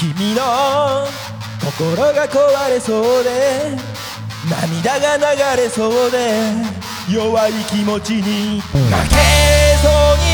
君の心が壊れそうで涙が流れそうで弱い気持ちに負けそうに